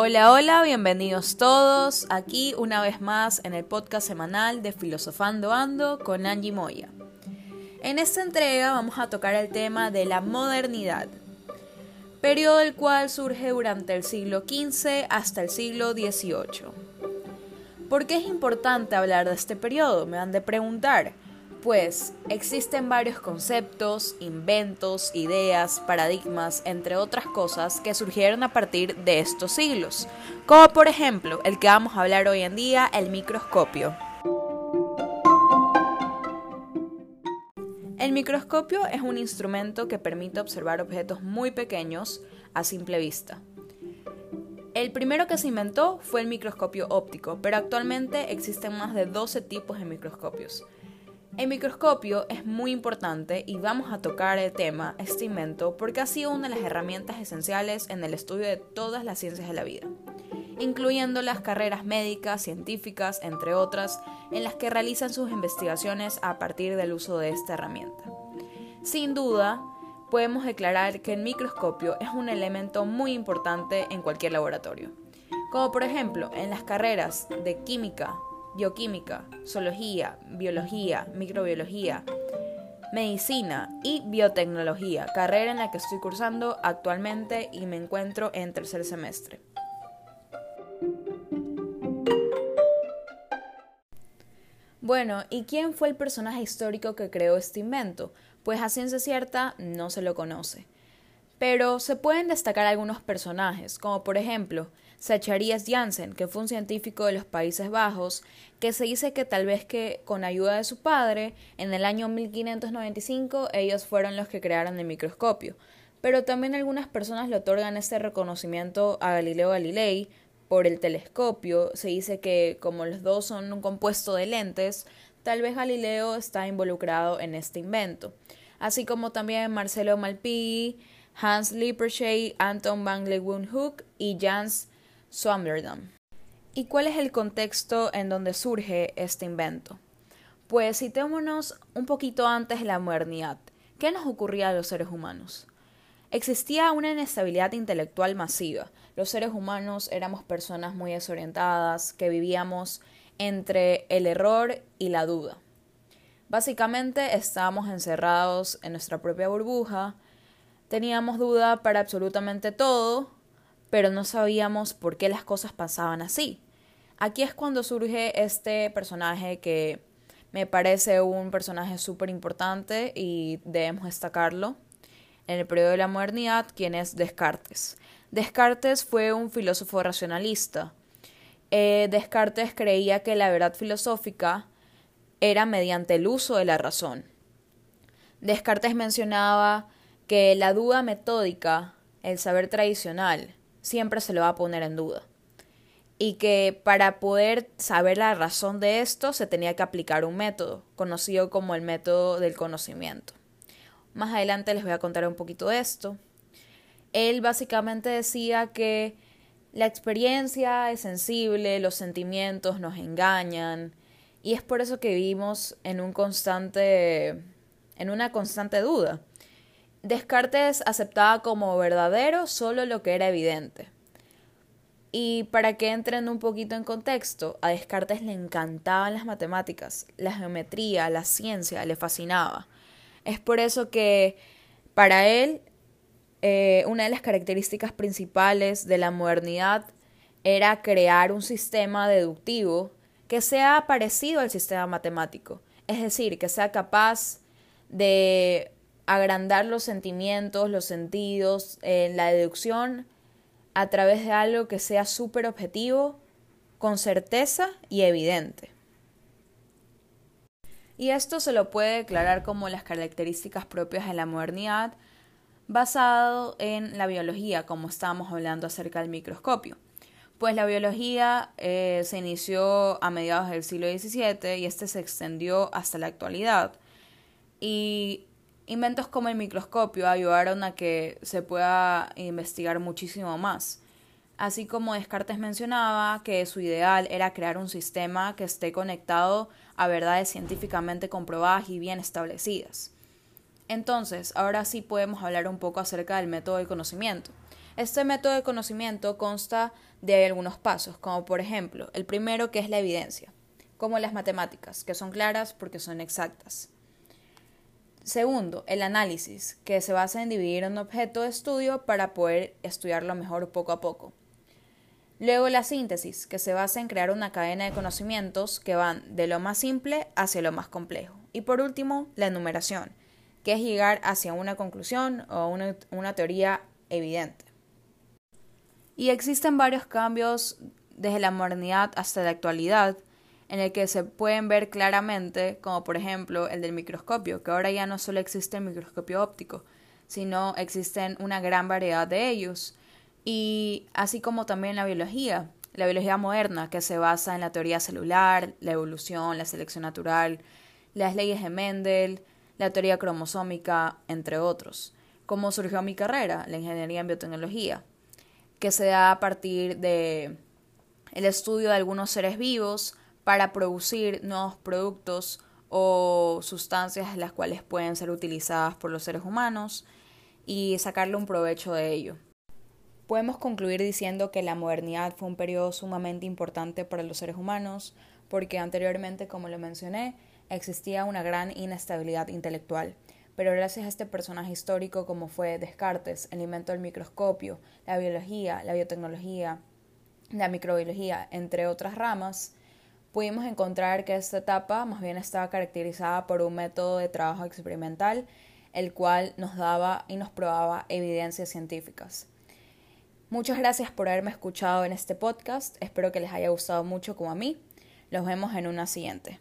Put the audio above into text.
Hola, hola, bienvenidos todos aquí una vez más en el podcast semanal de Filosofando Ando con Angie Moya. En esta entrega vamos a tocar el tema de la modernidad, periodo del cual surge durante el siglo XV hasta el siglo XVIII. ¿Por qué es importante hablar de este periodo? Me han de preguntar. Pues existen varios conceptos, inventos, ideas, paradigmas, entre otras cosas, que surgieron a partir de estos siglos, como por ejemplo el que vamos a hablar hoy en día, el microscopio. El microscopio es un instrumento que permite observar objetos muy pequeños a simple vista. El primero que se inventó fue el microscopio óptico, pero actualmente existen más de 12 tipos de microscopios. El microscopio es muy importante y vamos a tocar el tema, este invento, porque ha sido una de las herramientas esenciales en el estudio de todas las ciencias de la vida, incluyendo las carreras médicas, científicas, entre otras, en las que realizan sus investigaciones a partir del uso de esta herramienta. Sin duda, podemos declarar que el microscopio es un elemento muy importante en cualquier laboratorio, como por ejemplo en las carreras de química, bioquímica, zoología, biología, microbiología, medicina y biotecnología, carrera en la que estoy cursando actualmente y me encuentro en tercer semestre. Bueno, ¿y quién fue el personaje histórico que creó este invento? Pues a ciencia cierta no se lo conoce. Pero se pueden destacar algunos personajes, como por ejemplo Zacharias Janssen, que fue un científico de los Países Bajos, que se dice que tal vez que con ayuda de su padre, en el año 1595 ellos fueron los que crearon el microscopio. Pero también algunas personas le otorgan este reconocimiento a Galileo Galilei por el telescopio. Se dice que como los dos son un compuesto de lentes, tal vez Galileo está involucrado en este invento. Así como también Marcelo Malpighi, Hans Lippershey, Anton van Leeuwenhoek y Jans Swammerdam. ¿Y cuál es el contexto en donde surge este invento? Pues citémonos un poquito antes de la modernidad. ¿Qué nos ocurría a los seres humanos? Existía una inestabilidad intelectual masiva. Los seres humanos éramos personas muy desorientadas, que vivíamos entre el error y la duda. Básicamente estábamos encerrados en nuestra propia burbuja, teníamos duda para absolutamente todo pero no sabíamos por qué las cosas pasaban así. Aquí es cuando surge este personaje que me parece un personaje súper importante y debemos destacarlo. En el periodo de la modernidad, quien es Descartes. Descartes fue un filósofo racionalista. Eh, Descartes creía que la verdad filosófica era mediante el uso de la razón. Descartes mencionaba que la duda metódica, el saber tradicional, siempre se lo va a poner en duda. Y que para poder saber la razón de esto se tenía que aplicar un método, conocido como el método del conocimiento. Más adelante les voy a contar un poquito de esto. Él básicamente decía que la experiencia es sensible, los sentimientos nos engañan, y es por eso que vivimos en un constante en una constante duda. Descartes aceptaba como verdadero solo lo que era evidente. Y para que entren un poquito en contexto, a Descartes le encantaban las matemáticas, la geometría, la ciencia, le fascinaba. Es por eso que para él eh, una de las características principales de la modernidad era crear un sistema deductivo que sea parecido al sistema matemático, es decir, que sea capaz de agrandar los sentimientos, los sentidos, en la deducción a través de algo que sea súper objetivo, con certeza y evidente. Y esto se lo puede declarar como las características propias de la modernidad, basado en la biología, como estábamos hablando acerca del microscopio. Pues la biología eh, se inició a mediados del siglo XVII y este se extendió hasta la actualidad. Y Inventos como el microscopio ayudaron a que se pueda investigar muchísimo más. Así como Descartes mencionaba que su ideal era crear un sistema que esté conectado a verdades científicamente comprobadas y bien establecidas. Entonces, ahora sí podemos hablar un poco acerca del método del conocimiento. Este método de conocimiento consta de algunos pasos, como por ejemplo, el primero que es la evidencia, como las matemáticas, que son claras porque son exactas. Segundo, el análisis, que se basa en dividir un objeto de estudio para poder estudiarlo mejor poco a poco. Luego la síntesis, que se basa en crear una cadena de conocimientos que van de lo más simple hacia lo más complejo. Y por último, la enumeración, que es llegar hacia una conclusión o una, una teoría evidente. Y existen varios cambios desde la modernidad hasta la actualidad en el que se pueden ver claramente, como por ejemplo el del microscopio, que ahora ya no solo existe el microscopio óptico, sino existen una gran variedad de ellos, y así como también la biología, la biología moderna, que se basa en la teoría celular, la evolución, la selección natural, las leyes de Mendel, la teoría cromosómica, entre otros. Como surgió mi carrera, la ingeniería en biotecnología, que se da a partir de el estudio de algunos seres vivos para producir nuevos productos o sustancias las cuales pueden ser utilizadas por los seres humanos y sacarle un provecho de ello. Podemos concluir diciendo que la modernidad fue un periodo sumamente importante para los seres humanos porque anteriormente, como lo mencioné, existía una gran inestabilidad intelectual. Pero gracias a este personaje histórico como fue Descartes, el invento del microscopio, la biología, la biotecnología, la microbiología, entre otras ramas, pudimos encontrar que esta etapa más bien estaba caracterizada por un método de trabajo experimental, el cual nos daba y nos probaba evidencias científicas. Muchas gracias por haberme escuchado en este podcast, espero que les haya gustado mucho como a mí. Los vemos en una siguiente.